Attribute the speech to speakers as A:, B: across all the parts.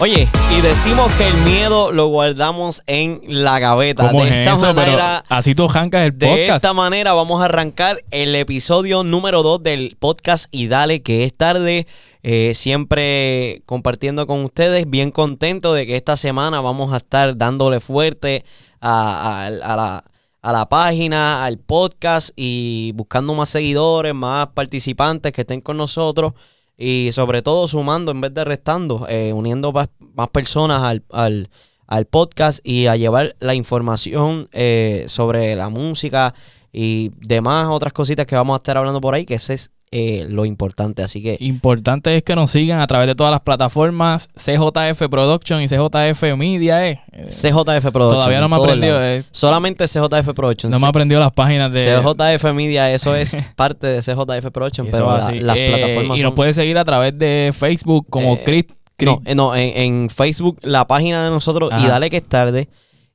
A: Oye, y decimos que el miedo lo guardamos en la gaveta.
B: ¿Cómo
A: de
B: es
A: esta
B: eso? Pero
A: manera,
B: así tú arrancas el
A: de
B: podcast.
A: esta manera vamos a arrancar el episodio número 2 del podcast y dale que es tarde. Eh, siempre compartiendo con ustedes, bien contento de que esta semana vamos a estar dándole fuerte a, a- a la, a la página, al podcast y buscando más seguidores, más participantes que estén con nosotros y sobre todo sumando en vez de restando, eh, uniendo más, más personas al, al- al podcast y a llevar la información eh, sobre la música y demás otras cositas que vamos a estar hablando por ahí, que ese es eh, lo importante. Así que
B: Importante es que nos sigan a través de todas las plataformas CJF Production y CJF Media. Eh.
A: CJF Production.
B: Todavía no me ha
A: todos
B: aprendido.
A: lados.
B: eh,
A: Solamente CJF Production.
B: no me ha aprendido las páginas de.
A: CJF Media, eso es parte de CJF Production, pero la- las
B: Eh,
A: plataformas
B: Y
A: son-
B: nos puede seguir a través de Facebook como
A: Eh,
B: Chris. Chris-
A: No, no, en, en Facebook, la página de nosotros, y dale que es tarde.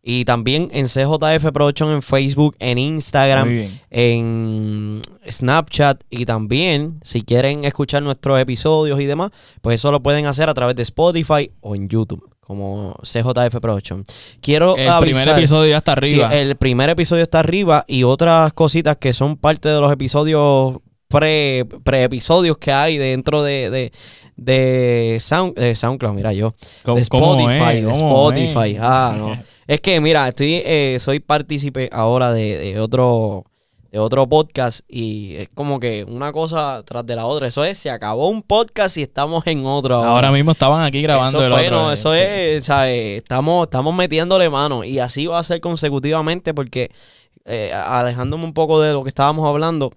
A: Y también en CJF Production en Facebook, en Instagram, en Snapchat y también si quieren escuchar nuestros episodios y demás, pues eso lo pueden hacer a través de Spotify o en YouTube como CJF Production. Quiero
B: El primer episodio ya está arriba.
A: Sí, el primer episodio está arriba y otras cositas que son parte de los episodios pre, pre-episodios que hay dentro de, de, de, Sound, de SoundCloud, mira yo.
B: ¿Cómo-
A: de
B: cómo
A: Spotify, de
B: ¿Cómo
A: Spotify.
B: es?
A: Ah, no. Es que mira, estoy, eh, soy partícipe ahora de, de otro de otro podcast y es como que una cosa tras de la otra. Eso es, se acabó un podcast y estamos en otro.
B: Ahora mismo estaban aquí grabando
A: eso
B: el
A: fue,
B: otro.
A: no,
B: eh,
A: eso es, ¿sabes? Estamos, estamos metiéndole mano y así va a ser consecutivamente porque eh, alejándome un poco de lo que estábamos hablando,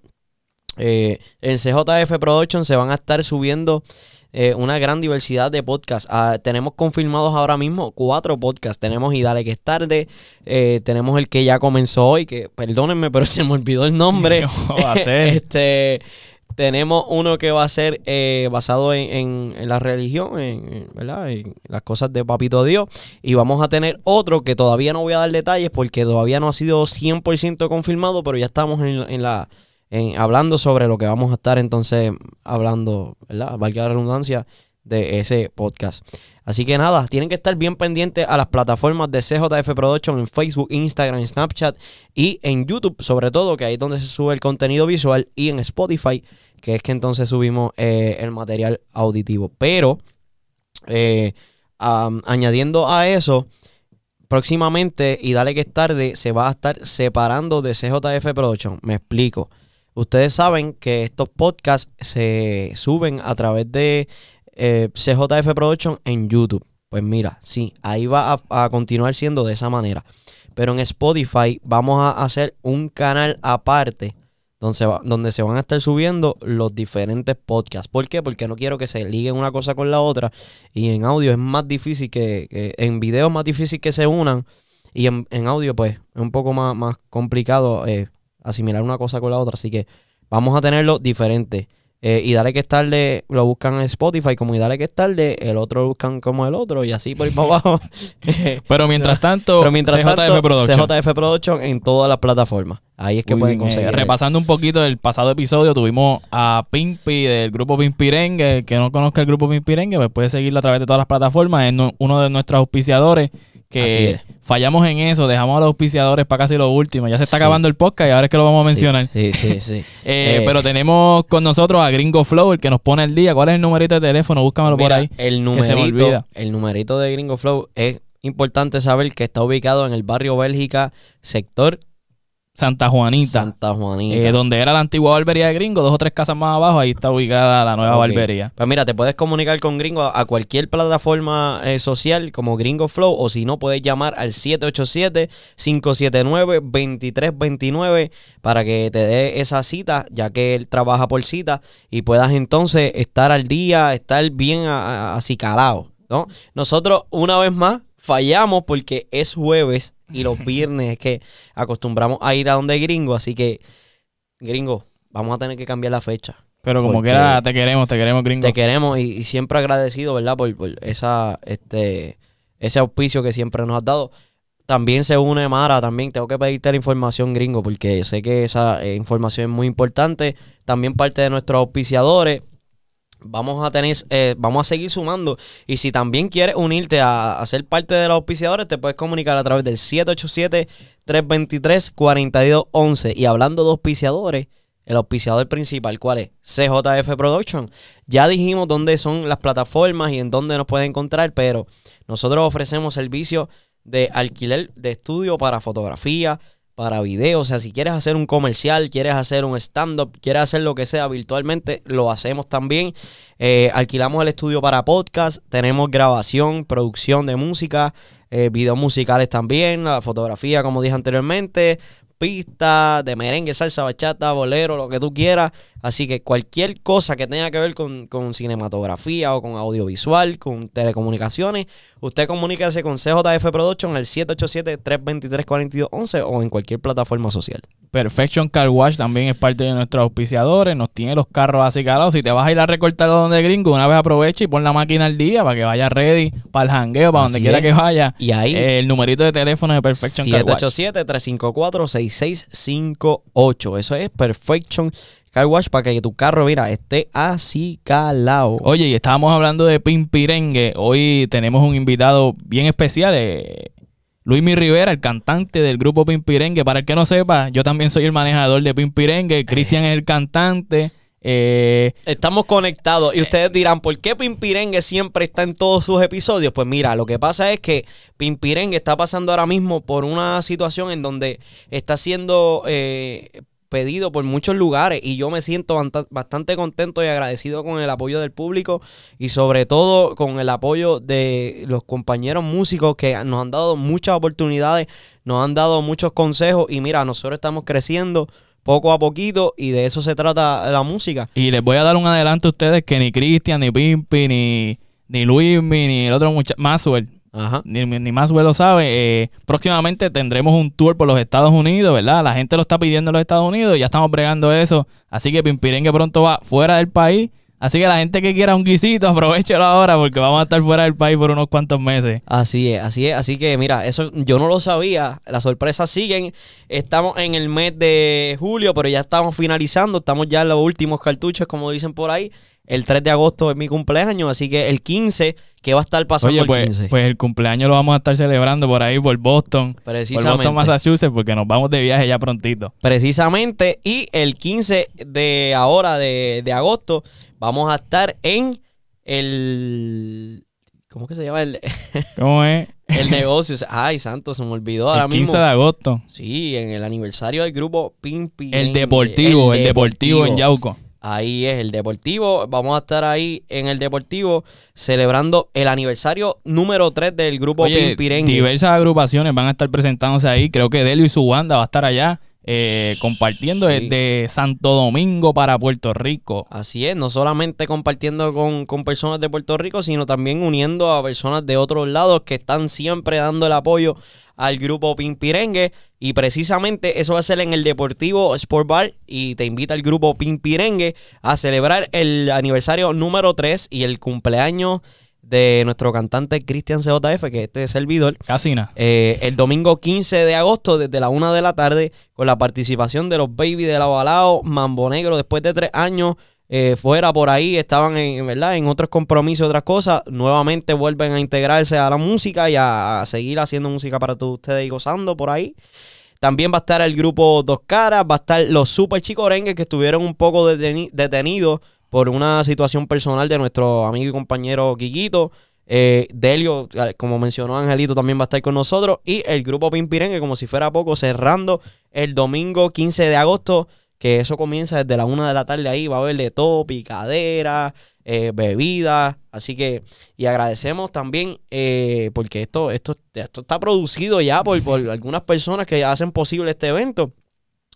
A: eh, en CJF Production se van a estar subiendo eh, una gran diversidad de podcasts. Ah, tenemos confirmados ahora mismo cuatro podcasts. Tenemos Y Dale que es tarde, eh, tenemos el que ya comenzó hoy, que perdónenme, pero se me olvidó el nombre.
B: ¿Cómo va a ser?
A: este tenemos uno que va a ser eh, basado en, en- en la religión, en, en- ¿verdad? en las cosas de Papito Dios. Y vamos a tener otro que todavía no voy a dar detalles porque todavía no ha sido 100% confirmado, pero ya estamos en, en la en- hablando sobre lo que vamos a estar entonces hablando, ¿verdad? Valga la redundancia de ese podcast. Así que nada, tienen que estar bien pendientes a las plataformas de CJF Production en Facebook, Instagram, Snapchat y en YouTube, sobre todo, que ahí es donde se sube el contenido visual, y en Spotify, que es que entonces subimos eh, el material auditivo. Pero, eh, añadiendo a eso, próximamente, y dale que es tarde, se va a estar separando de CJF Production. Me explico. Ustedes saben que estos podcasts se suben a través de eh, CJF Production en YouTube. Pues mira, sí, ahí va a, continuar siendo de esa manera. Pero en Spotify vamos a hacer un canal aparte donde se, donde se van a estar subiendo los diferentes podcasts. ¿Por qué? Porque no quiero que se liguen una cosa con la otra. Y en audio es más difícil que, que- en video es más difícil que se unan. Y en, en audio, pues, es un poco más, más complicado eh, asimilar una cosa con la otra. Así que vamos a tenerlo diferente. Eh, y dale que es tarde, lo buscan en Spotify como y dale que es tarde, el otro lo buscan como el otro y así por ahí para abajo.
B: Pero mientras tanto,
A: Pero mientras
B: CJF
A: tanto,
B: Production.
A: CJF Production en todas las plataformas. Ahí es que
B: Muy
A: pueden
B: bien, eh,
A: conseguir.
B: repasando un poquito el pasado episodio, tuvimos a Pimpi del grupo Pimpirengue. El que no conozca el grupo Pimpirengue, pues puede seguirlo a través de todas las plataformas. Es no- uno de nuestros auspiciadores. Que fallamos en eso, dejamos a los auspiciadores para casi lo último. Ya se está
A: Sí.
B: acabando el podcast y ahora es que lo vamos a mencionar.
A: Sí, sí, sí.
B: Eh,
A: Eh,
B: pero tenemos con nosotros a Gringo Flow, el que nos pone el día. ¿Cuál es el numerito de teléfono? Búscamelo por ahí.
A: El numerito, el numerito de Gringo Flow es importante saber que está ubicado en el barrio Bélgica, sector
B: Santa Juanita.
A: Santa Juanita.
B: eh, donde era la antigua barbería de Gringo, dos o tres casas más abajo, ahí está ubicada la nueva barbería.
A: Pues mira, te puedes comunicar con Gringo a, cualquier plataforma eh, social como Gringo Flow o si no puedes llamar al 787-579-2329 para que te dé esa cita, ya que él trabaja por cita y puedas entonces estar al día, estar bien acicalado, ¿no? Nosotros una vez más fallamos porque es jueves y los viernes es que acostumbramos a ir a donde Gringo, así que Gringo, vamos a tener que cambiar la fecha.
B: Pero como quiera, te queremos, te queremos, Gringo.
A: Te queremos y, y siempre agradecido, ¿verdad? Por, por esa, este, ese auspicio que siempre nos has dado. También se une Mara, también tengo que pedirte la información, gringo, porque sé que esa eh, información es muy importante. También parte de nuestros auspiciadores. Vamos a tener, eh, vamos a seguir sumando. Y si también quieres unirte a, ser parte de los auspiciadores, te puedes comunicar a través del 787-323-4211. Y hablando de auspiciadores, el auspiciador principal, ¿cuál es? CJF Production. Ya dijimos dónde son las plataformas y en dónde nos pueden encontrar, pero nosotros ofrecemos servicios de alquiler de estudio para fotografía, para video. O sea, si quieres hacer un comercial, quieres hacer un stand-up, quieres hacer lo que sea virtualmente, lo hacemos también. Eh, alquilamos el estudio para podcast, tenemos grabación, producción de música, eh, videos musicales también, la fotografía, como dije anteriormente, pistas de merengue, salsa, bachata, bolero, lo que tú quieras. Así que cualquier cosa que tenga que ver con, con cinematografía o con audiovisual, con telecomunicaciones, usted comuníquese con CJF Production al 787-323-4211 o en cualquier plataforma social.
B: Perfection Car Wash también es parte de nuestros auspiciadores. Nos tiene los carros así calados. Si te vas a ir a recortarlo donde gringo, una vez aprovecha y pon la máquina al día para que vaya ready para el jangueo, para
A: Así
B: donde quiera que vaya.
A: Y ahí,
B: El numerito de teléfono de Perfection Car Wash.
A: 787-354-6658. Eso es Perfection Car Wash para que tu carro, mira, esté así calado.
B: Oye, y estábamos hablando de Pimpirengue. Hoy tenemos un invitado bien especial, eh, Luismi Rivera, el cantante del grupo Pimpirengue. Para el que no sepa, yo también soy el manejador de Pimpirengue. Cristian es el cantante. Eh,
A: Estamos conectados y ustedes dirán, ¿por qué Pimpirengue siempre está en todos sus episodios? Pues mira, lo que pasa es que Pimpirengue está pasando ahora mismo por una situación en donde está siendo eh, pedido por muchos lugares y yo me siento bastante contento y agradecido con el apoyo del público y sobre todo con el apoyo de los compañeros músicos que nos han dado muchas oportunidades, nos han dado muchos consejos y mira, nosotros estamos creciendo poco a poquito y de eso se trata la música.
B: y les voy a dar un adelanto a ustedes que ni Cristian, ni Pimpi, ni, ni Luismi, ni el otro muchacho, Maxwell,
A: Ajá.
B: ni, ni Maxwell lo sabe. eh, próximamente tendremos un tour por los Estados Unidos, ¿verdad? La gente lo está pidiendo en los Estados Unidos y ya estamos bregando eso. Así que Pimpirengue pronto va fuera del país. Así que la gente que quiera un guisito, aprovechelo ahora porque vamos a estar fuera del país por unos cuantos meses.
A: Así es, así es. Así que mira, eso yo no lo sabía. Las sorpresas siguen. Estamos en el mes de julio, pero ya estamos finalizando. Estamos ya en los últimos cartuchos, como dicen por ahí. El 3 de agosto es mi cumpleaños, así que el 15, que va a estar pasando
B: Oye,
A: el
B: pues,
A: 15.
B: pues el cumpleaños lo vamos a estar celebrando por ahí, por Boston. Por
A: precisamente.
B: Boston, Massachusetts, porque nos vamos de viaje ya prontito.
A: Precisamente. Y el 15 de ahora, de, de agosto, vamos a estar en el... ¿Cómo que se llama? El,
B: ¿Cómo es?
A: el negocio. Ay, santo, se me olvidó ahora
B: el 15
A: mismo.
B: de agosto.
A: Sí, en el aniversario del grupo Pimpi.
B: El Deportivo, el, Deportivo en Yauco.
A: Ahí es el Deportivo. Vamos a estar ahí en el Deportivo celebrando el aniversario número 3 del grupo
B: Oye,
A: Pimpirengue.
B: diversas agrupaciones van a estar presentándose ahí. Creo que Delio y su banda va a estar allá eh, compartiendo
A: Sí.
B: desde Santo Domingo para Puerto Rico.
A: Así es, no solamente compartiendo con, con personas de Puerto Rico, sino también uniendo a personas de otros lados que están siempre dando el apoyo al grupo Pimpirengue. Y precisamente eso va a ser en el Deportivo Sport Bar. Y te invita el grupo Pimpirengue a celebrar el aniversario número 3 y el cumpleaños de nuestro cantante Cristian CJF, que es este servidor.
B: Casina.
A: Eh, el domingo 15 de agosto, desde la 1 de la tarde, con la participación de los Baby de la Balao, Mambo Negro, después de tres años eh, fuera por ahí, estaban en, ¿verdad? en otros compromisos, otras cosas, nuevamente vuelven a integrarse a la música y a, a seguir haciendo música para todos ustedes y gozando por ahí. También va a estar el grupo Dos Caras, va a estar los Super Chicorengues que estuvieron un poco deteni- detenidos por una situación personal de nuestro amigo y compañero Quiquito. Eh, Delio, eh, como mencionó Angelito, también va a estar con nosotros. Y el grupo Pimpirengue, como si fuera poco, cerrando el domingo 15 de agosto, que eso comienza desde la una de la tarde ahí. Va a haber de todo, picadera, eh, bebida. Así que, y agradecemos también, eh, porque esto, esto, esto está producido ya por, por algunas personas que hacen posible este evento.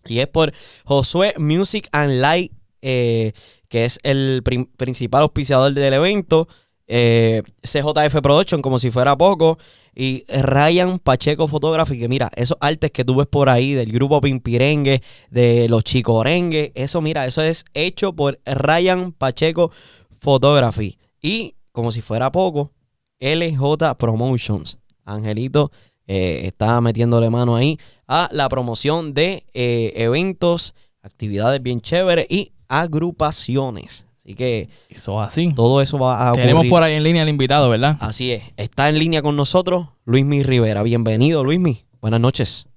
A: Y es por Josué Music and Light, eh, que es el principal auspiciador del evento. eh, CJF Production, como si fuera poco. Y Ryan Pacheco Photography, que mira, esos artes que tú ves por ahí del grupo Pimpirengue, de los Chicorengue, eso mira, eso es hecho por Ryan Pacheco Photography. Y como si fuera poco, LJ Promotions. Angelito eh, está metiéndole mano ahí a la promoción de eh, eventos, actividades bien chéveres y agrupaciones. Así que
B: Eso así.
A: todo eso va a ocurrir.
B: Tenemos por ahí en línea al invitado, ¿verdad?
A: Así es. Está en línea con nosotros Luismi Rivera. Bienvenido, Luismi. Buenas noches.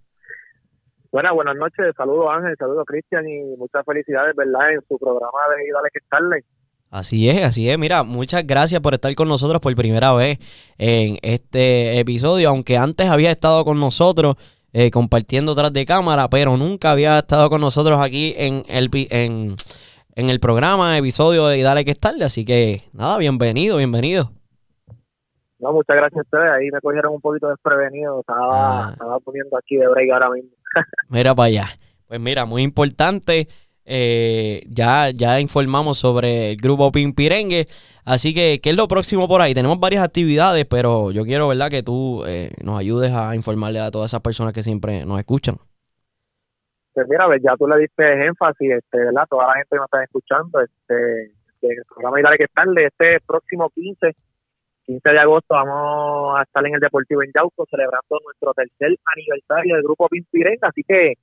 C: Buenas, buenas noches. Saludos Ángel, saludos Cristian y muchas felicidades, ¿verdad? En su programa de Dale que estarle.
A: Así es, así es. Mira, muchas gracias por estar con nosotros por primera vez en este episodio, aunque antes había estado con nosotros eh, compartiendo tras de cámara, pero nunca había estado con nosotros aquí en el, en, en el programa, episodio de Dale que es tarde. Así que nada, bienvenido, bienvenido.
C: No, muchas gracias a ustedes. Ahí me cogieron un poquito desprevenido. Estaba,
A: Ah.
C: estaba poniendo aquí de break ahora mismo.
A: Mira para allá. Pues mira, muy importante. Eh, ya, ya informamos sobre el grupo Pimpirengue. Así que, ¿qué es lo próximo por ahí? Tenemos varias actividades, pero yo quiero, ¿verdad?, que tú eh, nos ayudes a informarle a todas esas personas que siempre nos escuchan.
C: Pues mira, ya tú le diste énfasis, este, ¿verdad? Toda la gente que nos está escuchando, este, el programa Dale que estarle, este próximo 15, 15 de agosto vamos a estar en el Deportivo en Yauco celebrando nuestro tercer aniversario del grupo Pimpirenga, así que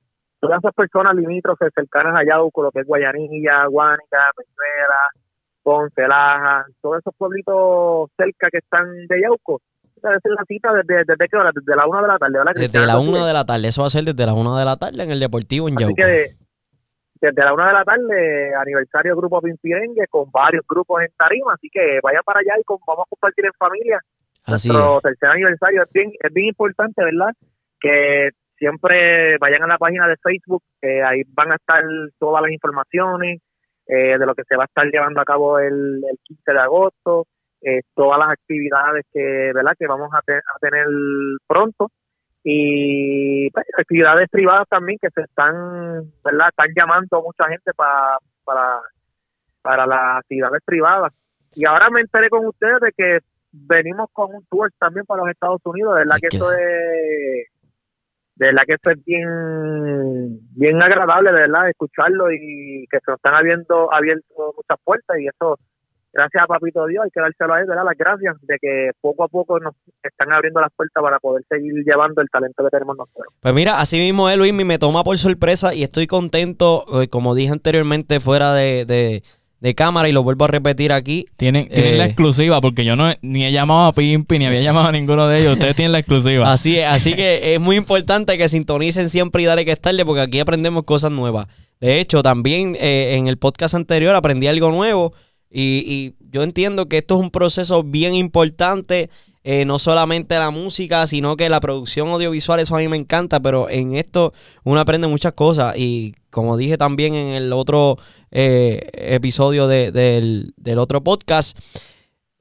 C: todas esas personas limítrofes cercanas a Yauco, lo que es Guayanilla, Guánica, Peñuela, Ponce, Laja, todos esos pueblitos cerca que están de Yauco, esa es la cita desde, desde qué hora, desde la una de la tarde, ¿verdad?
A: Desde la
C: así.
A: una de la tarde. Eso va a ser desde la una de la tarde en el Deportivo en
C: Así
A: Yauco.
C: que desde la una de la tarde, aniversario Grupo Pimpirengue con varios grupos en tarima, así que vaya para allá y con- vamos a compartir en familia.
A: Así
C: Nuestro
A: es.
C: tercer aniversario es bien, es bien importante, ¿verdad? Que siempre vayan a la página de Facebook, que ahí van a estar todas las informaciones eh, de lo que se va a estar llevando a cabo el, el 15 de agosto, eh, todas las actividades que, ¿verdad? que vamos a, te- a tener pronto y pues, actividades privadas también que se están, ¿verdad? Están llamando mucha gente pa- para, para las actividades privadas. Y ahora me enteré con ustedes de que venimos con un tour también para los Estados Unidos, verdad que
A: que-
C: esto es de verdad que esto es bien bien agradable de verdad escucharlo y que se nos están abriendo abierto muchas puertas y eso gracias a papito Dios hay que dárselo a él ¿verdad? las gracias de que poco a poco nos están abriendo las puertas para poder seguir llevando el talento que tenemos nosotros
A: Pues mira, así mismo es, Luis, me toma por sorpresa y estoy contento, eh, como dije anteriormente, fuera de- de cámara y lo vuelvo a repetir aquí.
B: Tienen, tienen
A: Eh.
B: la exclusiva, porque yo no ni he llamado a Pimpi, ni había llamado a ninguno de ellos. Ustedes tienen la exclusiva.
A: Así es, así que es muy importante que sintonicen siempre y dale que estarle porque aquí aprendemos cosas nuevas. De hecho, también eh, en el podcast anterior aprendí algo nuevo y, y yo entiendo que esto es un proceso bien importante, eh, no solamente la música, sino que la producción audiovisual, eso a mí me encanta, pero en esto uno aprende muchas cosas. Y como dije también en el otro eh, episodio de- del, del otro podcast,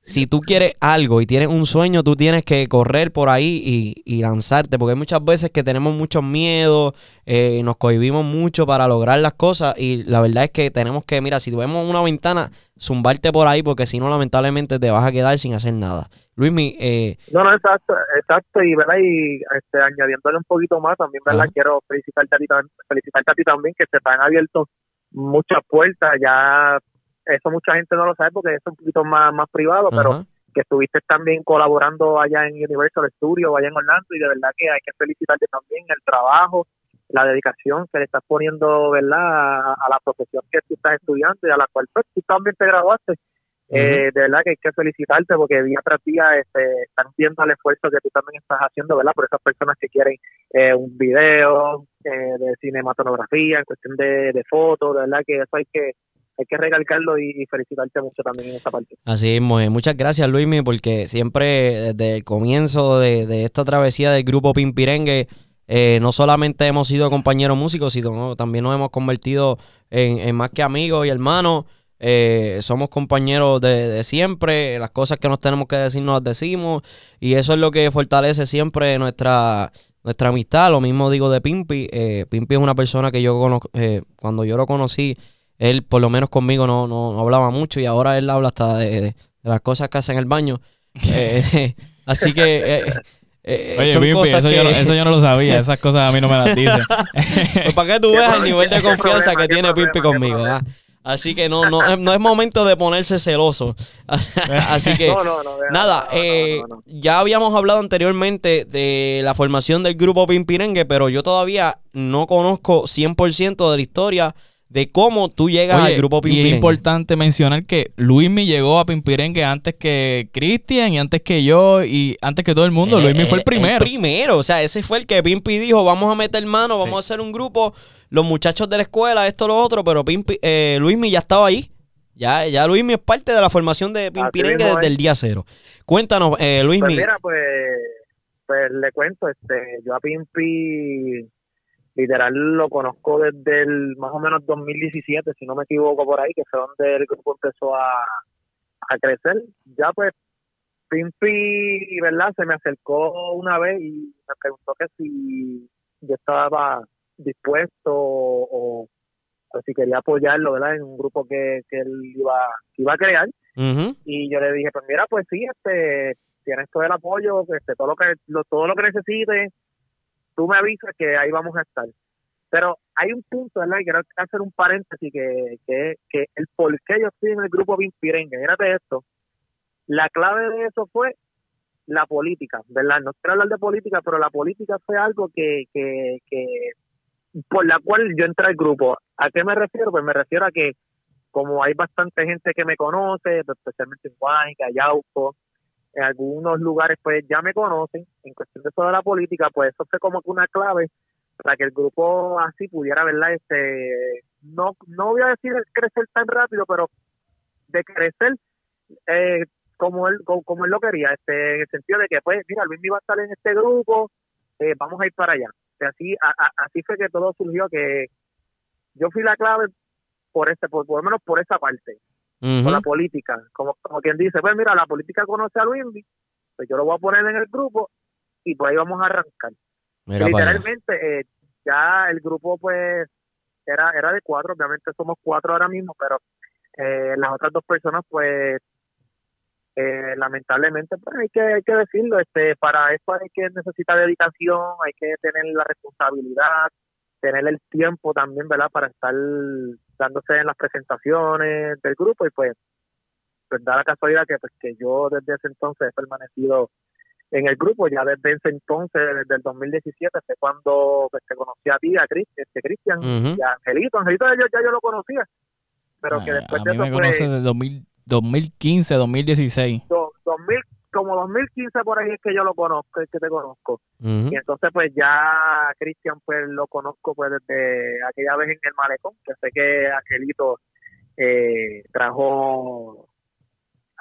A: si tú quieres algo y tienes un sueño, tú tienes que correr por ahí y, y lanzarte, porque hay muchas veces que tenemos muchos miedos, eh, nos cohibimos mucho para lograr las cosas y la verdad es que tenemos que, mira, si vemos una ventana, zumbarte por ahí, porque si no, lamentablemente te vas a quedar sin hacer nada. Luismi, eh,
C: No, no, exacto, exacto, y verdad, y este, añadiéndole un poquito más, también, verdad, quiero felicitarte a ti, felicitarte a ti también, que se te han abierto muchas puertas, ya, eso mucha gente no lo sabe porque es un poquito más, más privado, pero que estuviste también colaborando allá en Universal Studios, allá en Orlando, y de verdad que hay que felicitarte también el trabajo, la dedicación que le estás poniendo, ¿verdad?, a, a la profesión que tú estás estudiando y a la cual pues, tú también te graduaste. Eh, de verdad que hay que felicitarte porque día tras día este, están viendo el esfuerzo que tú también estás haciendo, ¿verdad? Por esas personas que quieren eh, un video eh, de cinematografía, en cuestión de, de fotos, de verdad que eso hay que hay que recalcarlo y, y felicitarte mucho también en esa parte.
A: así es. Muchas gracias, Luismi, porque siempre desde el comienzo de, esta travesía del grupo Pimpirengue, eh, no solamente hemos sido compañeros músicos, sino también nos hemos convertido en, más que amigos y hermanos. Eh, somos compañeros de, de siempre, las cosas que nos tenemos que decir nos las decimos y eso es lo que fortalece siempre nuestra, nuestra amistad. Lo mismo digo de Pimpi. Eh, Pimpi es una persona que yo conozco, eh, cuando yo lo conocí, él por lo menos conmigo no, no, no hablaba mucho y ahora él habla hasta de, de- de las cosas que hace en el baño. Eh, así que... eh, eh,
B: Oye,
A: son
B: Pimpi,
A: cosas
B: eso, yo no, eso yo no lo sabía. Esas cosas a mí no me las dicen.
A: pues para que tú veas el nivel de
C: ¿Qué
A: confianza que tiene
C: qué
A: conmigo? ¿verdad? Así que no, no, no es momento de ponerse celoso. Así que,
C: No, no, no,
A: nada,
C: no, no,
A: eh,
C: no, no.
A: ya habíamos hablado anteriormente de la formación del grupo Pimpirengue, pero yo todavía no conozco 100% de la historia de cómo tú llegas
B: Oye,
A: al grupo
B: y es
A: Pimpirengue.
B: importante mencionar que Luismi llegó a Pimpirengue antes que Cristian y antes que yo y antes que todo el mundo.
A: Eh,
B: Luismi fue el
A: eh,
B: primero.
A: primero, o sea, ese fue el que Pimpi dijo, vamos a meter mano, vamos a hacer un grupo, los muchachos de la escuela, esto, lo otro, pero Pimpi, eh, Luismi ya estaba ahí. Ya, ya Luismi es parte de la formación de Pimpirengue desde
C: es.
A: el día cero. Cuéntanos, eh, Luismi.
C: Pues mira, pues, pues le cuento, este, yo a Pimpi literal lo conozco desde el más o menos 2017, si no me equivoco por ahí, que fue donde el grupo empezó a, a crecer. Ya pues Pimpi, ¿verdad? Se me acercó una vez y me preguntó que si yo estaba dispuesto o, o si quería apoyarlo, ¿verdad? En un grupo que, que él iba, que iba a crear. Y yo le dije, pues mira, pues sí, este, tienes todo el apoyo, este, todo lo que lo, todo lo que necesites, tú me avisas que ahí vamos a estar. Pero hay un punto, ¿verdad? Y quiero hacer un paréntesis que, que, el por qué yo estoy en el grupo Pimpirengue, mírate esto. La clave de eso fue la política, ¿verdad? No quiero hablar de política, pero la política fue algo que, que, que por la cual yo entré al grupo. ¿A qué me refiero? Pues me refiero a que como hay bastante gente que me conoce, especialmente en Guayca, Yauco, en algunos lugares pues ya me conocen, en cuestión de eso de la política, pues eso fue como que una clave para que el grupo así pudiera, ¿verdad? Este, no, no voy a decir crecer tan rápido, pero de crecer eh, como él como, él lo quería, este, en el sentido de que pues, mira, Luis va a estar en este grupo, eh, vamos a ir para allá. Así, a- así fue que todo surgió, que yo fui la clave por este, por, por lo menos por esa parte Con la política. Como, como quien dice, pues mira, la política conoce a Luis, pues yo lo voy a poner en el grupo y por ahí vamos a arrancar.
A: Mira.
C: Literalmente, eh, ya el grupo pues era era de cuatro, obviamente somos cuatro ahora mismo, pero eh, las otras dos personas pues eh, lamentablemente pues hay que hay que decirlo este para eso hay que necesitar dedicación hay que tener la responsabilidad tener el tiempo también verdad para estar dándose en las presentaciones del grupo y pues pues da la casualidad que pues que yo desde ese entonces he permanecido en el grupo. Ya desde ese entonces desde el 2017 fue cuando pues, te conocí a ti a Chris, este Cristian y a Angelito. Angelito ya, yo- ya yo lo conocía pero que
B: Ah,
C: después
B: a
C: de
B: mí
C: eso
B: me
C: fue
B: desde 2000 2015, 2016.
C: do- 2000, como 2015 por ahí es que yo lo conozco, es que te conozco. Y entonces pues ya Cristian pues lo conozco pues desde aquella vez en el malecón, que sé que Angelito eh, trajo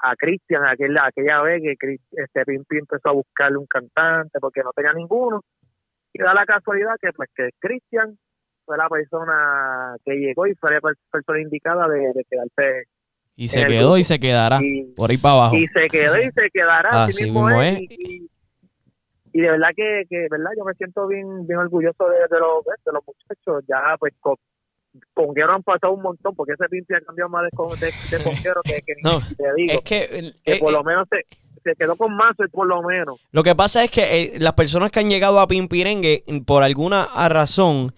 C: a Cristian aquella, aquella vez que Cris- este Pimpi empezó a buscarle un cantante porque no tenía ninguno. Y da la casualidad que pues que Cristian fue la persona que llegó y fue la per- persona indicada de, de quedarse
B: Y se
C: el
B: quedó
C: grupo.
B: y se quedará
C: y,
B: por ahí para abajo.
C: y se quedó y se quedará
A: Así
C: mismo,
A: mismo
C: es,
A: es.
C: Y, de verdad que, que verdad yo me siento bien bien orgulloso de, de los de los muchachos ya pues con conguero han pasado un montón porque ese Pimpi ha cambiado más de, con- de, de conguero que, que ni te digo
A: Es que,
C: que
A: eh,
C: por
A: eh,
C: lo menos se, se quedó con más por lo menos
A: lo que pasa es que eh, las personas que han llegado a Pimpirengue, por alguna razón,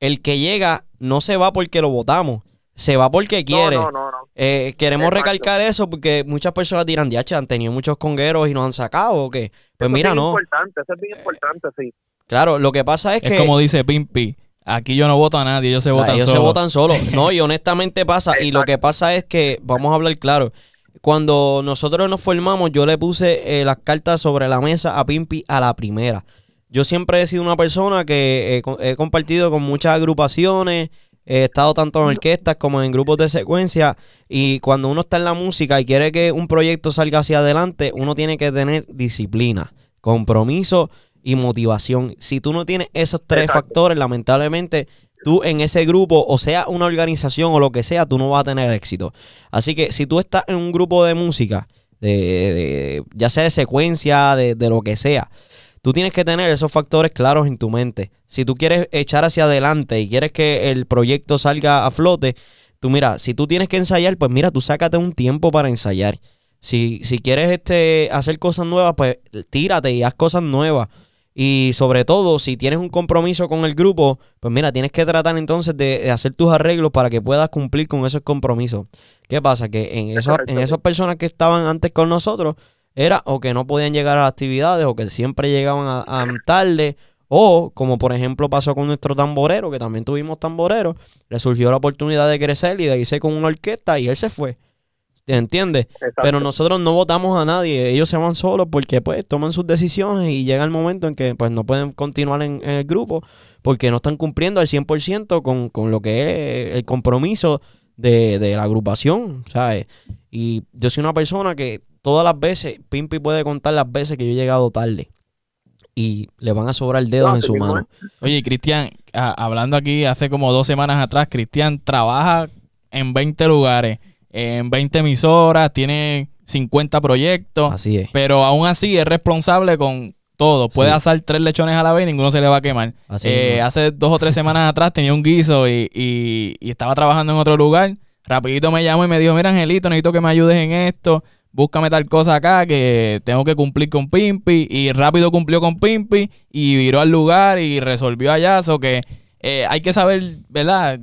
A: el que llega no se va porque lo votamos, se va porque quiere.
C: no no no no
A: Eh, queremos
C: Exacto.
A: recalcar eso porque muchas personas dirán, diache, han tenido muchos congueros y nos han sacado o qué. Pues
C: Eso
A: mira,
C: es bien
A: no.
C: importante eso es bien importante sí
A: Claro, lo que pasa es,
B: Es
A: que
B: como dice Pimpi, aquí yo no voto a nadie, ellos se votan
A: ellos
B: solos.
A: se votan solos. No, y honestamente pasa. y lo que pasa es que, vamos a hablar claro, cuando nosotros nos formamos, yo le puse eh, las cartas sobre la mesa a Pimpi a la primera. Yo siempre he sido una persona que he compartido con muchas agrupaciones, he estado tanto en orquestas como en grupos de secuencia y cuando uno está en la música y quiere que un proyecto salga hacia adelante, uno tiene que tener disciplina, compromiso y motivación. Si tú no tienes esos tres
C: Exacto.
A: factores, lamentablemente tú en ese grupo, o sea una organización o lo que sea, tú no vas a tener éxito. Así que si tú estás en un grupo de música, de, de- ya sea de secuencia, de, de lo que sea, tú tienes que tener esos factores claros en tu mente. Si tú quieres echar hacia adelante y quieres que el proyecto salga a flote, tú mira, si tú tienes que ensayar, pues mira, tú sácate un tiempo para ensayar. Si, si quieres este, hacer cosas nuevas, pues tírate y haz cosas nuevas. Y sobre todo, si tienes un compromiso con el grupo, pues mira, tienes que tratar entonces de, de hacer tus arreglos para que puedas cumplir con esos compromisos. ¿Qué pasa? Que en,
C: Es
A: esos, en esas personas que estaban antes con nosotros, era o que no podían llegar a las actividades o que siempre llegaban a, a tarde O como por ejemplo pasó con nuestro tamborero, que también tuvimos tamborero, le surgió la oportunidad de crecer y de irse con una orquesta y él se fue. ¿Entiendes?
C: Exacto.
A: Pero nosotros no votamos a nadie, ellos se van solos porque pues toman sus decisiones y llega el momento en que pues no pueden continuar en, en el grupo porque no están cumpliendo al 100% con, con lo que es el compromiso de, de la agrupación, ¿sabes? Y yo soy una persona que todas las veces, Pimpi puede contar las veces que yo he llegado tarde y le van a sobrar dedos
C: No,
A: en
C: así
A: su
C: mismo
A: mano.
B: Oye, Cristian, a- hablando aquí hace como dos semanas atrás, Cristian trabaja en 20 lugares, en 20 emisoras, tiene 50 proyectos,
A: Así es.
B: pero aún así es responsable con todo. Puede
A: Sí.
B: asar tres lechones a la vez y ninguno se le va a quemar.
A: Así
B: Eh, hace dos o tres semanas atrás tenía un guiso y, y- y estaba trabajando en otro lugar. Rapidito me llamó y me dijo, mira Angelito, necesito que me ayudes en esto. Búscame tal cosa acá que tengo que cumplir con Pimpi. Y rápido cumplió con Pimpi y viró al lugar y resolvió allá. So que eh, hay que saber, ¿verdad?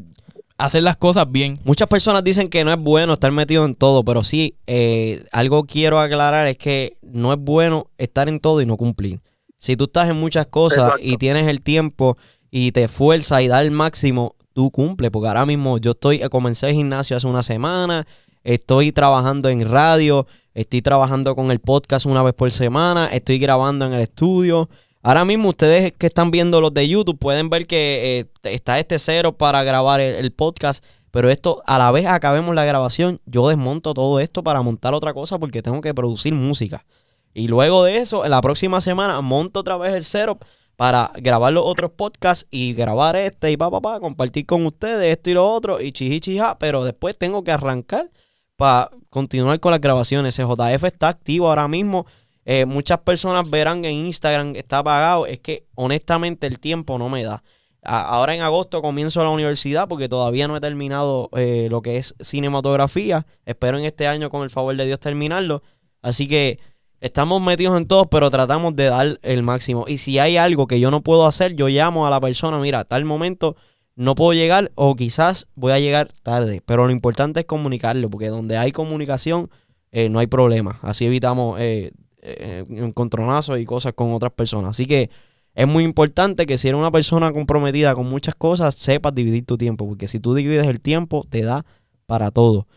B: Hacer las cosas bien.
A: Muchas personas dicen que no es bueno estar metido en todo, pero sí, eh, algo quiero aclarar es que no es bueno estar en todo y no cumplir. Si tú estás en muchas cosas
C: Exacto.
A: y tienes el tiempo y te esfuerzas y das el máximo, tú cumples. Porque ahora mismo yo estoy, eh, comencé el gimnasio hace una semana, estoy trabajando en radio, estoy trabajando con el podcast una vez por semana, estoy grabando en el estudio. Ahora mismo ustedes que están viendo los de YouTube pueden ver que eh, está este cero para grabar el, podcast, pero esto a la vez acabemos la grabación, yo desmonto todo esto para montar otra cosa porque tengo que producir música. Y luego de eso, en la próxima semana monto otra vez el cero para grabar los otros podcasts y grabar este y pa, pa, pa, compartir con ustedes esto y lo otro y chiji pero después tengo que arrancar para continuar con las grabaciones. CJF está activo ahora mismo. Eh, muchas personas verán en Instagram que está apagado. Es que honestamente el tiempo no me da. Ahora en agosto comienzo la universidad porque todavía no he terminado eh, lo que es cinematografía. Espero en este año con el favor de Dios terminarlo. Así que estamos metidos en todo, pero tratamos de dar el máximo. Y si hay algo que yo no puedo hacer, yo llamo a la persona, mira, tal momento no puedo llegar o quizás voy a llegar tarde. Pero lo importante es comunicarlo, porque donde hay comunicación eh, no hay problema. Así evitamos eh, eh, encontronazos y cosas con otras personas. Así que es muy importante que si eres una persona comprometida con muchas cosas, sepas dividir tu tiempo, porque si tú divides el tiempo, te da para todo.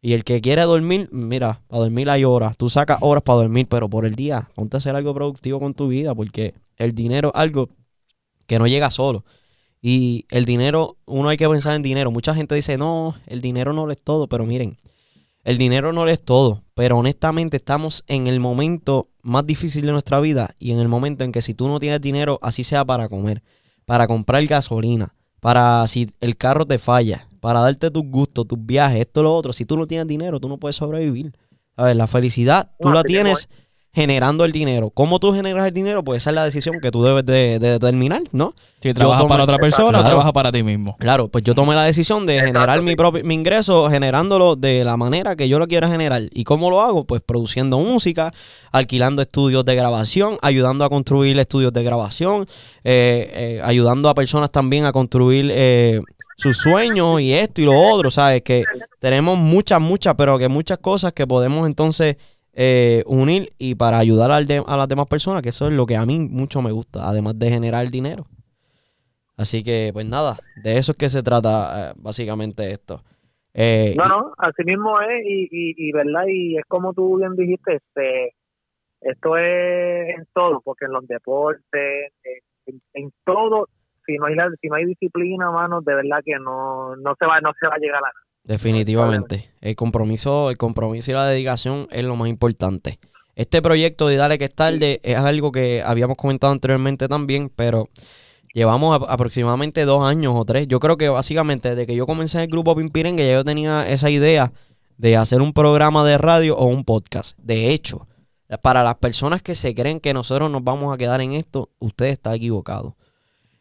A: Y el que quiere dormir, mira, para dormir hay horas. Tú sacas horas para dormir, pero por el día, ponte a hacer algo productivo con tu vida, porque el dinero es algo que no llega solo. Y el dinero, uno hay que pensar en dinero. Mucha gente dice, no, el dinero no lo es todo, pero miren, el dinero no lo es todo, pero honestamente estamos en el momento más difícil de nuestra vida y en el momento en que si tú no tienes dinero, así sea para comer, para comprar gasolina, para si el carro te falla, para darte tus gustos, tus viajes, esto, lo otro, si tú no tienes dinero, tú no puedes sobrevivir. A ver, la felicidad, tú
C: No,
A: la tienes generando el dinero. ¿Cómo tú generas el dinero? Pues esa es la decisión que tú debes de, de determinar, ¿no?
B: Si trabajas
A: tomé-
B: para otra persona o
A: Claro.
B: trabajas para ti mismo.
A: Claro, pues yo tomé la decisión de
C: Exacto,
A: generar mi propio mi ingreso generándolo de la manera que yo lo quiera generar. ¿Y cómo lo hago? Pues produciendo música, alquilando estudios de grabación, ayudando a construir estudios de grabación, eh, eh, ayudando a personas también a construir eh, sus sueños y esto y lo otro, ¿sabes? Que tenemos muchas, muchas, pero que muchas cosas que podemos entonces eh, unir y para ayudar al de- a las demás personas, que eso es lo que a mí mucho me gusta, además de generar dinero. Así que, pues nada, de eso es que se trata eh, básicamente esto. Eh,
C: No, no, así mismo es, y, y, y verdad, y es como tú bien dijiste, este, esto es en todo, porque en los deportes, en, en todo, si no hay la, si no hay disciplina, mano, de verdad que no, no se va, no se va a llegar a nada.
A: Definitivamente. El compromiso, el compromiso y la dedicación es lo más importante. Este proyecto de Dale que es tarde es algo que habíamos comentado anteriormente también, pero llevamos aproximadamente dos años o tres. Yo creo que básicamente desde que yo comencé en el grupo Pimpirengue ya yo tenía esa idea de hacer un programa de radio o un podcast. De hecho, para las personas que se creen que nosotros nos vamos a quedar en esto, usted está equivocado.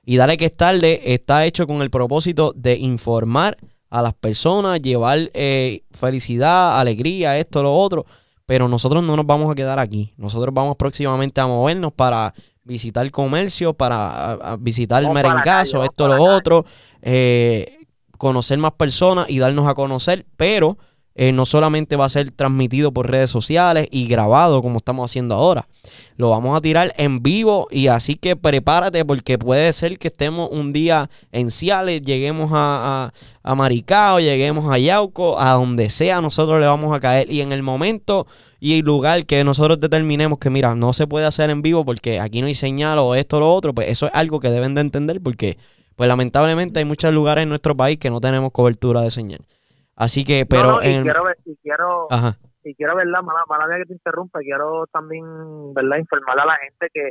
A: Y Dale que es tarde está hecho con el propósito de informar a las personas, llevar eh, felicidad, alegría, esto, lo otro. Pero nosotros no nos vamos a quedar aquí. Nosotros vamos próximamente a movernos para visitar comercio, para a- a visitar
C: Vamos
A: merengazo,
C: calle,
A: esto, lo otro. eh, conocer más personas y darnos a conocer. Pero eh, no solamente va a ser transmitido por redes sociales y grabado como estamos haciendo ahora. Lo vamos a tirar en vivo y así que prepárate porque puede ser que estemos un día en Ciales, lleguemos a, a, a Maricao, lleguemos a Yauco, a donde sea, nosotros le vamos a caer. Y en el momento y el lugar que nosotros determinemos que, mira, no se puede hacer en vivo porque aquí no hay señal o esto o lo otro, pues eso es algo que deben de entender porque, pues lamentablemente hay muchos lugares en nuestro país que no tenemos cobertura de señal. Así que, pero
C: No, no, y
A: en...
C: quiero, ver- y quiero,
A: Ajá.
C: y quiero verdad, mala, mala mía que te interrumpa, quiero también, verdad, informar a la gente que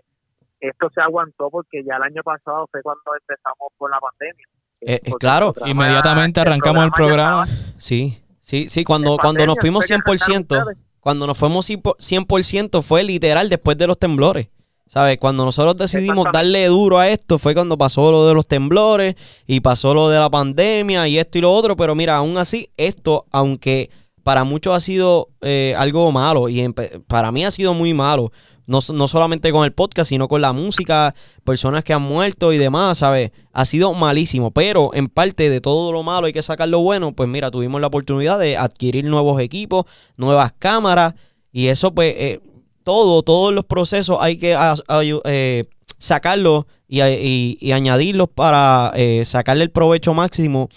C: esto se aguantó porque ya el año pasado fue cuando empezamos con la pandemia.
A: Eh, claro,
C: programa-
B: Inmediatamente arrancamos el programa.
C: estaba
A: Sí, sí, sí. Cuando, cuando nos fuimos
C: fue que arrancaron
A: 100%,
C: ustedes.
A: cuando nos fuimos 100% fue literal después de los temblores. ¿Sabes? Cuando nosotros decidimos darle duro a esto fue cuando pasó lo de los temblores y pasó lo de la pandemia y esto y lo otro. Pero mira, aún así, esto, aunque para muchos ha sido eh, algo malo y para mí ha sido muy malo. No, no solamente con el podcast, sino con la música, personas que han muerto y demás, ¿sabes? Ha sido malísimo, pero en parte de todo lo malo hay que sacar lo bueno. Pues mira, tuvimos la oportunidad de adquirir nuevos equipos, nuevas cámaras y eso pues eh, todo, todos los procesos hay que a- eh, sacarlos y, y- y añadirlos para eh, sacarle el provecho máximo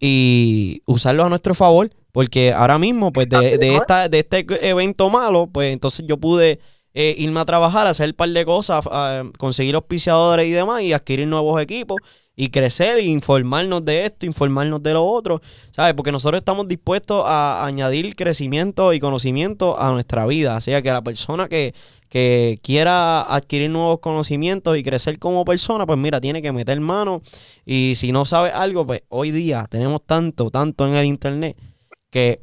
A: y usarlos a nuestro favor. Porque ahora mismo, pues, de, de esta, de este evento malo, pues entonces yo pude eh, irme a trabajar, hacer un par de cosas, ah, conseguir auspiciadores y demás, y adquirir nuevos equipos, y crecer, e informarnos de esto, informarnos de lo otro, ¿sabes? Porque nosotros estamos dispuestos a añadir crecimiento y conocimiento a nuestra vida. O sea, que la persona que, que quiera adquirir nuevos conocimientos y crecer como persona, pues mira, tiene que meter mano. Y si no sabe algo, pues hoy día tenemos tanto, tanto en el internet que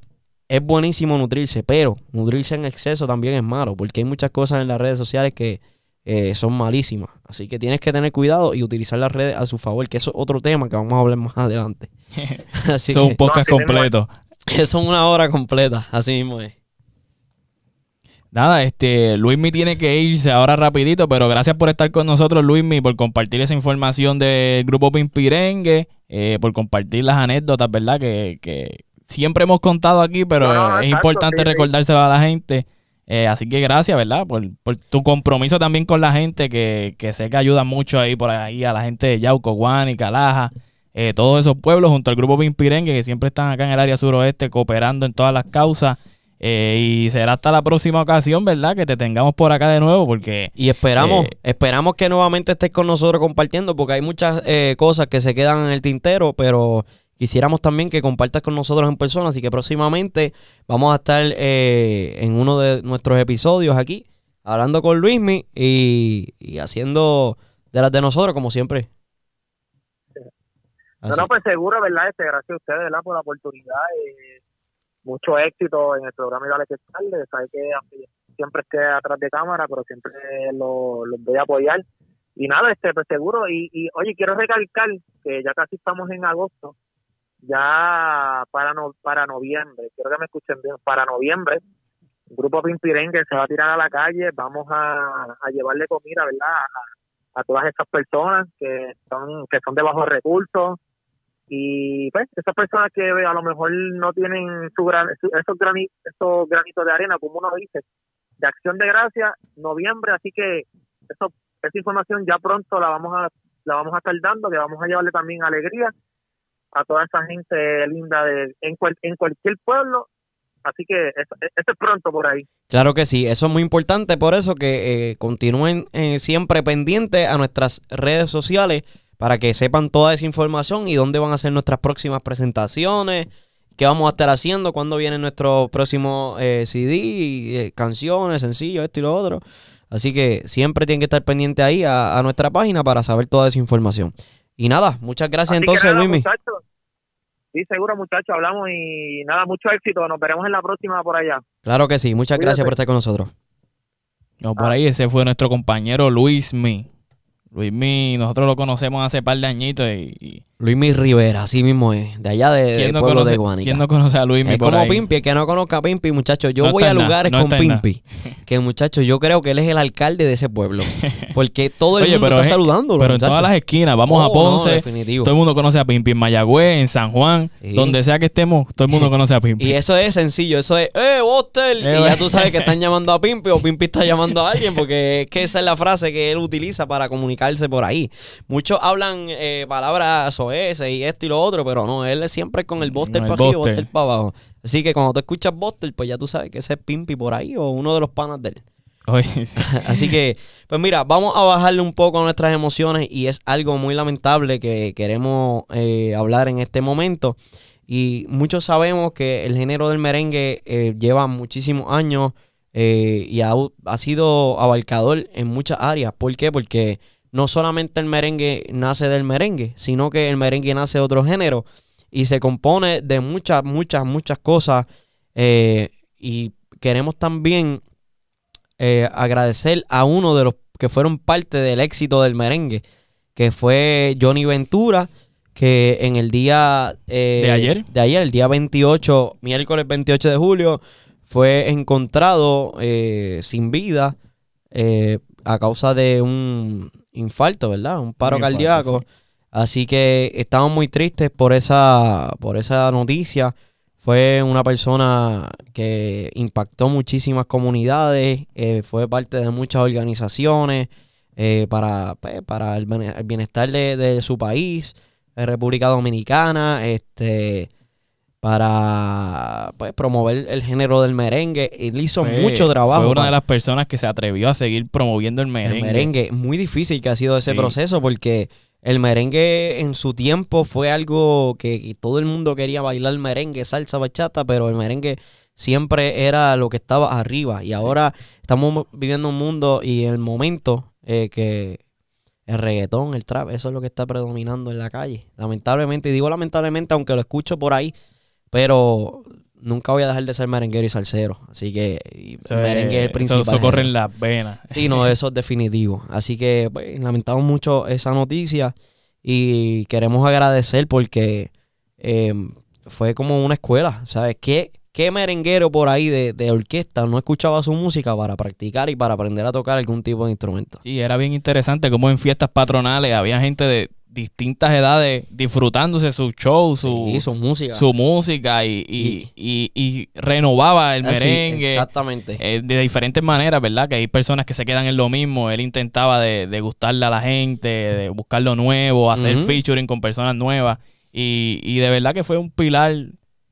A: es buenísimo nutrirse, pero nutrirse en exceso también es malo, porque hay muchas cosas en las redes sociales que eh, son malísimas. Así que tienes que tener cuidado y utilizar las redes a su favor, que eso es otro tema que vamos a hablar más adelante. Así
B: Eso es un
A: que
B: podcast
C: No,
B: completo.
A: eso es una hora completa, así mismo es.
B: Nada, este, Luismi tiene que irse ahora rapidito, pero gracias por estar con nosotros, Luismi, por compartir esa información del grupo Pimpirengue, eh, por compartir las anécdotas, ¿verdad? Que, que siempre hemos contado aquí, pero
C: No, no,
B: es
C: exacto,
B: importante
C: sí, sí.
B: recordárselo a la gente. Eh, así que gracias, ¿verdad? Por, por tu compromiso también con la gente, que, que sé que ayuda mucho ahí por ahí a la gente de Yauco, Guani, Calaja, eh, todos esos pueblos junto al grupo Pimpirengue, que siempre están acá en el área suroeste cooperando en todas las causas. Eh, y será hasta la próxima ocasión, ¿verdad? Que te tengamos por acá de nuevo, porque
A: Y esperamos,
B: Eh,
A: esperamos que nuevamente estés con nosotros compartiendo, porque hay muchas eh, cosas que se quedan en el tintero, pero quisiéramos también que compartas con nosotros en persona, así que próximamente vamos a estar eh, en uno de nuestros episodios aquí, hablando con Luismi y, haciendo de las de nosotros, como siempre. Así.
C: no, pues seguro, ¿verdad? Este, gracias a ustedes, ¿verdad? Por la oportunidad. eh, mucho éxito en el programa y Dale que tarde. Sabe que siempre esté atrás de cámara, pero siempre lo- los voy a apoyar. Y nada, este, pues seguro. Y oye, quiero recalcar que ya casi estamos en agosto. Ya para no, para noviembre, quiero que me escuchen bien, para noviembre, el grupo Pimpirengue se va a tirar a la calle, vamos a, a llevarle comida, ¿verdad? A, todas estas personas que son, que son de bajos recursos, y pues esas personas que a lo mejor no tienen su gran, esos, grani, esos granitos de arena, como uno dice, de acción de gracia, noviembre, así que eso, esa información ya pronto la vamos a la vamos a estar dando, que vamos a llevarle también alegría a toda esa gente linda de en, cual- en cualquier pueblo, así que eso, es pronto por ahí.
A: Claro que sí, eso es muy importante, por eso que eh, continúen eh, siempre pendientes a nuestras redes sociales para que sepan toda esa información y dónde van a ser nuestras próximas presentaciones, qué vamos a estar haciendo, cuándo viene nuestro próximo eh, CD, eh, canciones, sencillos, esto y lo otro. Así que siempre tienen que estar pendientes ahí a, a nuestra página para saber toda esa información. Y nada, muchas gracias
C: Así
A: entonces,
C: nada,
A: Luismi.
C: muchachos. Sí, seguro, muchachos, hablamos y nada, mucho éxito. Nos veremos en la próxima por allá.
A: Claro que sí, muchas gracias por estar con nosotros.
B: no, por ahí ese fue nuestro compañero Luismi. Luismi, nosotros lo conocemos hace par de añitos y, y
A: Luismi Rivera, así mismo es, de allá de,
B: ¿Quién
A: del
B: no,
A: pueblo
B: conoce,
A: de Guanica.
B: quién no conoce a Luis
A: es
B: por
A: como
B: ahí?
A: Pimpi, el que no conozca a Pimpi, muchachos. Yo
B: No
A: voy a lugares
B: no
A: con. Pimpi. Que muchachos, yo creo que él es el alcalde de ese pueblo. Porque todo el
B: Oye,
A: mundo está
B: es-
A: saludándolo.
B: Pero en todas las esquinas, vamos a
A: Oh,
B: Ponce, todo el mundo conoce a Pimpi en Mayagüez, en San Juan,
A: Sí.
B: donde sea que estemos, todo el mundo conoce a Pimpi.
A: Y eso es sencillo, eso es, ¡eh, Buster!
B: Eh,
A: y ya tú sabes que están llamando a Pimpi o Pimpi está llamando a alguien, porque es que esa es la frase que él utiliza para comunicarse por ahí. Muchos hablan eh, palabras soeces y esto y lo otro, pero no, él es siempre con el
B: el
A: para arriba y.
B: Buster
A: para abajo. Así que cuando tú escuchas Buster, pues ya tú sabes que ese es Pimpi por ahí o uno de los panas de él.
B: Oye, sí.
A: Así que, pues mira, vamos a bajarle un poco a nuestras emociones y es algo muy lamentable que queremos eh, hablar en este momento. Y muchos sabemos que el género del merengue eh, lleva muchísimos años eh, y ha, ha sido abarcador en muchas áreas. ¿Por qué? Porque no solamente el merengue nace del merengue, sino que el merengue nace de otro género y se compone de muchas, muchas, muchas cosas. eh, y queremos también eh, agradecer a uno de los que fueron parte del éxito del merengue, que fue Johnny Ventura, que en el día eh,
B: ¿De ayer?
A: de ayer, el día 28, miércoles 28 de julio, fue encontrado eh, sin vida eh, a causa de un infarto, ¿verdad? Un paro
B: infarto,
A: cardíaco.
B: sí.
A: Así que estamos muy tristes por esa, por esa noticia. Fue una persona que impactó muchísimas comunidades, eh, fue parte de muchas organizaciones eh, para, pues, para el bienestar de, de su país, de República Dominicana, este, para pues, promover el género del merengue. Él hizo
B: Fue-
A: mucho trabajo.
B: Fue una de las personas que se atrevió a seguir promoviendo el merengue.
A: el merengue. Muy difícil que ha sido ese
B: Sí.
A: proceso porque el merengue en su tiempo fue algo que, que todo el mundo quería bailar merengue, salsa, bachata, pero el merengue siempre era lo que estaba arriba. Y ahora estamos viviendo un mundo y el momento eh, que el reggaetón, el trap, eso es lo que está predominando en la calle. Lamentablemente, y digo lamentablemente aunque lo escucho por ahí, pero nunca voy a dejar de ser merenguero y salsero. Así que y
B: es-
A: merengue es el principal.
B: Eso corre en las venas.
A: Sí, no, eso es definitivo. Así que pues, lamentamos mucho esa noticia y queremos agradecer porque eh, fue como una escuela, ¿sabes? ¿Qué, qué merenguero por ahí de, de orquesta no escuchaba su música para practicar y para aprender a tocar algún tipo de instrumento?
B: Sí, era bien interesante como en fiestas patronales había gente de distintas edades disfrutándose su show, su,
A: Sí, su música.
B: su música y, y, y- y renovaba el
A: Ah, sí,
B: merengue.
A: exactamente.
B: eh, de diferentes maneras, ¿verdad? Que hay personas que se quedan en lo mismo. Él intentaba de, de gustarle a la gente, de buscar lo nuevo, hacer
A: Ujú.
B: featuring con personas nuevas. Y, y de verdad que fue un pilar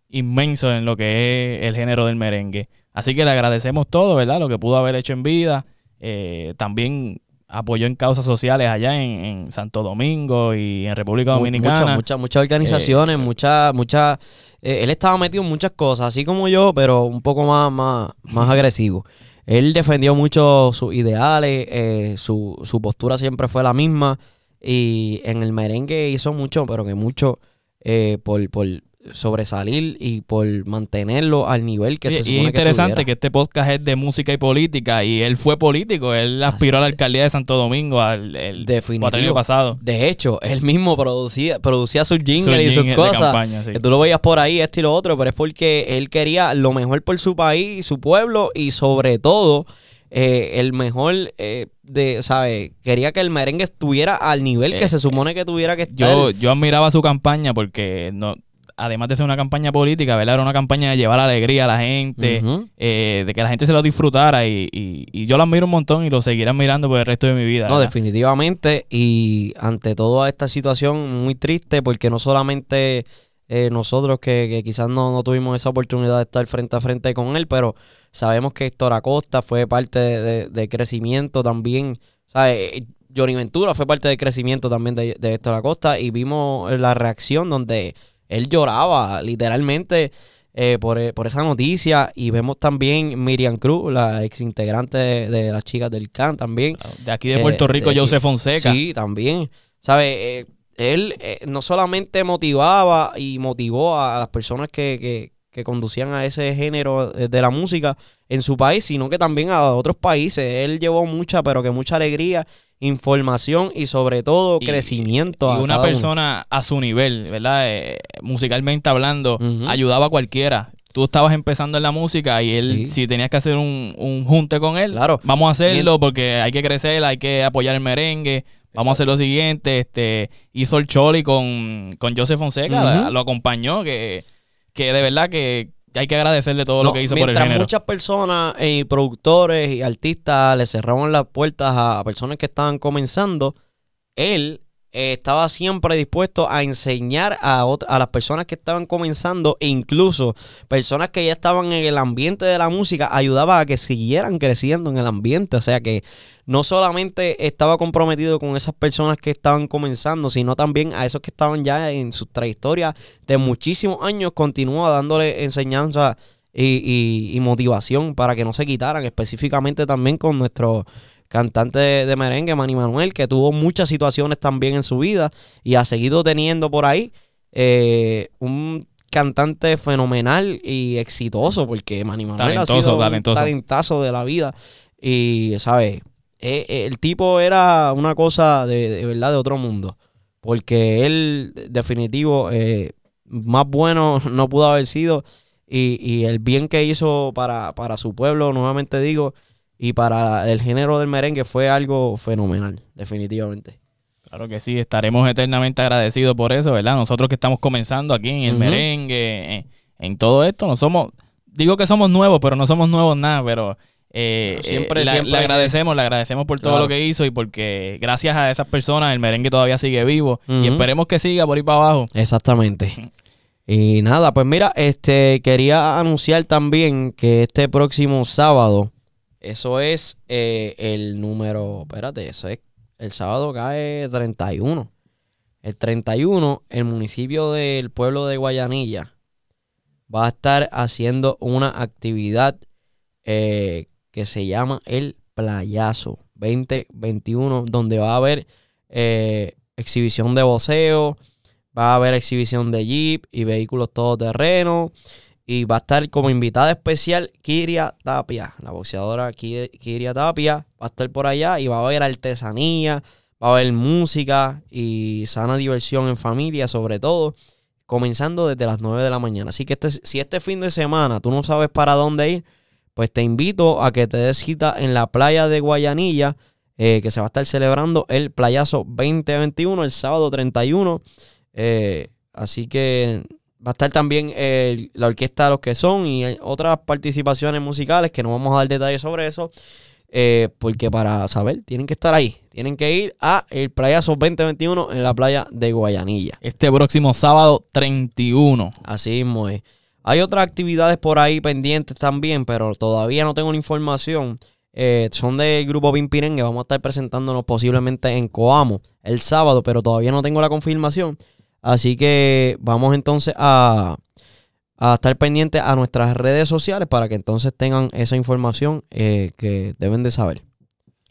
B: inmenso en lo que es el género del merengue. Así que le agradecemos todo, ¿verdad? Lo que pudo haber hecho en vida. Eh, también apoyó en causas sociales allá en, en Santo Domingo y en República Dominicana.
A: Muchas, muchas, muchas organizaciones, muchas, muchas. eh, él estaba metido en muchas cosas, así como yo, pero un poco más, más, más agresivo. Él defendió mucho sus ideales, eh, su, su postura siempre fue la misma. Y en el merengue hizo mucho, pero que mucho eh, por, por sobresalir y por mantenerlo al nivel que
B: Y-
A: se
B: y
A: supone
B: es interesante
A: que
B: que, este podcast es de música y política y él fue político, él aspiró a la alcaldía de Santo Domingo al el cuatrienio pasado.
A: De hecho, él mismo producía, producía sus
B: Su
A: jingles y sus
B: jingle
A: cosas.
B: campaña, sí.
A: Que tú lo veías por ahí, esto y lo otro, pero es porque él quería lo mejor por su país, su pueblo y sobre todo eh, el mejor eh, de, ¿sabes? Quería que el merengue estuviera al nivel que
B: Eh,
A: se supone que tuviera que estar.
B: Yo, yo admiraba su campaña porque no, además de ser una campaña política, ¿verdad? Era una campaña de llevar alegría a la gente, eh, de que la gente se lo disfrutara y, y- y yo lo admiro un montón y lo seguiré admirando por el resto de mi vida.
A: No, definitivamente. Y ante toda esta situación muy triste, porque no solamente eh, nosotros que, que quizás no, no tuvimos esa oportunidad de estar frente a frente con él, pero sabemos que Héctor Acosta fue parte de, de- de crecimiento también. ¿sabes? Johnny Ventura fue parte del crecimiento también de, de Héctor Acosta y vimos la reacción donde él lloraba literalmente eh, por, eh, por esa noticia y vemos también Miriam Cruz, la ex integrante de, de las chicas del CAN también.
B: De aquí de Puerto
A: Eh,
B: Rico,
A: de-
B: José Fonseca.
A: Sí, también. ¿Sabe? Eh, él no solamente motivaba y motivó a las personas que, que- que conducían a ese género de la música en su país, sino que también a otros países. Él llevó mucha, pero que mucha alegría información y sobre todo
B: Y-
A: crecimiento.
B: Y
A: a
B: una
A: uno.
B: persona a su nivel, ¿verdad? Eh, musicalmente hablando, ayudaba a cualquiera. Tú estabas empezando en la música y él,
A: Sí.
B: si tenías que hacer un, un junte con él,
A: Claro.
B: vamos a hacerlo porque hay que crecer, hay que apoyar el merengue. Vamos a hacer lo siguiente. Este, hizo el Choli con, con Joseph Fonseca, la- lo acompañó, que, que de verdad que hay que agradecerle todo lo que hizo por el
A: mientras
B: género.
A: muchas personas y productores y artistas le cerraban las puertas a, a personas que estaban comenzando, él eh, estaba siempre dispuesto a enseñar a, a las personas que estaban comenzando e incluso personas que ya estaban en el ambiente de la música, ayudaba a que siguieran creciendo en el ambiente. O sea que no solamente estaba comprometido con esas personas que estaban comenzando, sino también a esos que estaban ya en su trayectoria de muchísimos años, continúa dándole enseñanza y, y- y motivación para que no se quitaran, específicamente también con nuestro cantante de, de merengue, Manny Manuel, que tuvo muchas situaciones también en su vida y ha seguido teniendo por ahí eh, un cantante fenomenal y exitoso, porque Manny Manuel ha
B: Talentoso,
A: sido un
B: talentoso.
A: talentazo de la vida y, ¿sabes? Eh, eh, el tipo era una cosa de, de verdad de otro mundo, porque él, definitivo, eh, más bueno no pudo haber sido y, y el bien que hizo para, para su pueblo, nuevamente digo, y para el género del merengue fue algo fenomenal, definitivamente.
B: Claro que sí, estaremos eternamente agradecidos por eso, ¿verdad? Nosotros que estamos comenzando aquí en el merengue, en, en todo esto, no somos, digo que somos nuevos, pero no somos nuevos nada, pero eh,
A: Pero siempre-
B: eh, la-
A: siempre
B: le agradecemos, le agradecemos por todo
A: Claro.
B: lo que hizo y porque gracias a esas personas el merengue todavía sigue vivo y esperemos que siga por ahí para abajo.
A: Exactamente. Y nada, pues mira, este quería anunciar también que este próximo sábado, eso es eh, el número, espérate, eso es, el sábado cae 31. El 31, el municipio del pueblo de Guayanilla va a estar haciendo una actividad eh, que se llama el Playazo 2021, donde va a haber eh, exhibición de voceo, va a haber exhibición de jeep y vehículos todoterrenos. Y va a estar como invitada especial Kiria Tapia, la boxeadora Ki- Kiria Tapia. Va a estar por allá y va a haber artesanía, va a haber música y sana diversión en familia, sobre todo, comenzando desde las 9 de la mañana. Así que este, si este fin de semana tú no sabes para dónde ir, pues te invito a que te des cita en la playa de Guayanilla, eh, que se va a estar celebrando el Playazo 2021, el sábado 31. Eh, así que va a estar también eh, la orquesta de los que son y otras participaciones musicales que no vamos a dar detalles sobre eso. eh, porque para saber, tienen que estar ahí. Tienen que ir a el Playazo 2021 en la playa de Guayanilla.
B: Este próximo sábado 31.
A: Así mismo es. Hay otras actividades por ahí pendientes también, pero todavía no tengo la información. Eh, son del grupo Pimpirengue. Vamos a estar presentándonos posiblemente en Coamo el sábado, pero todavía no tengo la confirmación. Así que vamos entonces a, a estar pendientes a nuestras redes sociales para que entonces tengan esa información eh, que deben de saber.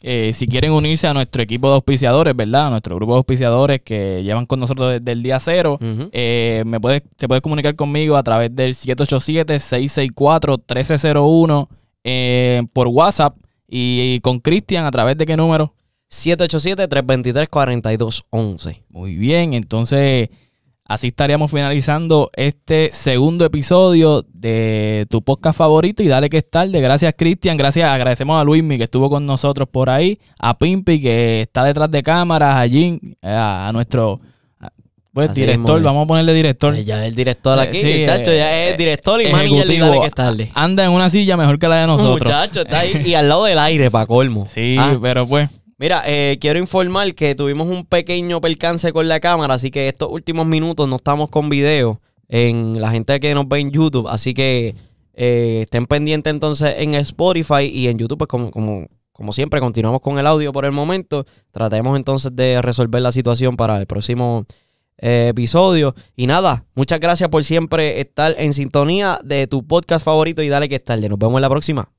B: Eh, si quieren unirse a nuestro equipo de auspiciadores, ¿verdad? A nuestro grupo de auspiciadores que llevan con nosotros desde el día cero. Eh, me puede, se puede comunicar conmigo a través del 787-664-1301 eh, por WhatsApp y, y con Cristian a través de qué número.
A: 787-323-4211.
B: Muy bien, entonces así estaríamos finalizando este segundo episodio de tu podcast favorito y dale que es tarde. Gracias Cristian, gracias, agradecemos a Luismi que estuvo con nosotros por ahí, a Pimpi que está detrás de cámaras, a Jim, a, a nuestro pues,
A: Así
B: director, vamos a ponerle director.
A: Eh, Ya es el director
B: Eh,
A: aquí,
B: sí,
A: muchacho, ya
B: eh,
A: es director y
B: eh,
A: manager de. Dale que es tarde.
B: Anda en una silla mejor que la de nosotros.
A: Muchacho, está ahí y al lado del aire, para colmo.
B: Sí,
A: Ah,
B: pero pues,
A: Mira, eh, quiero informar que tuvimos un pequeño percance con la cámara, así que estos últimos minutos no estamos con video en la gente que nos ve en YouTube, así que eh, estén pendientes entonces en Spotify y en YouTube, pues como, como, como siempre, continuamos con el audio por el momento. Tratemos entonces de resolver la situación para el próximo eh, episodio. Y nada, muchas gracias por siempre estar en sintonía de tu podcast favorito y dale que es tarde. Nos vemos en la próxima.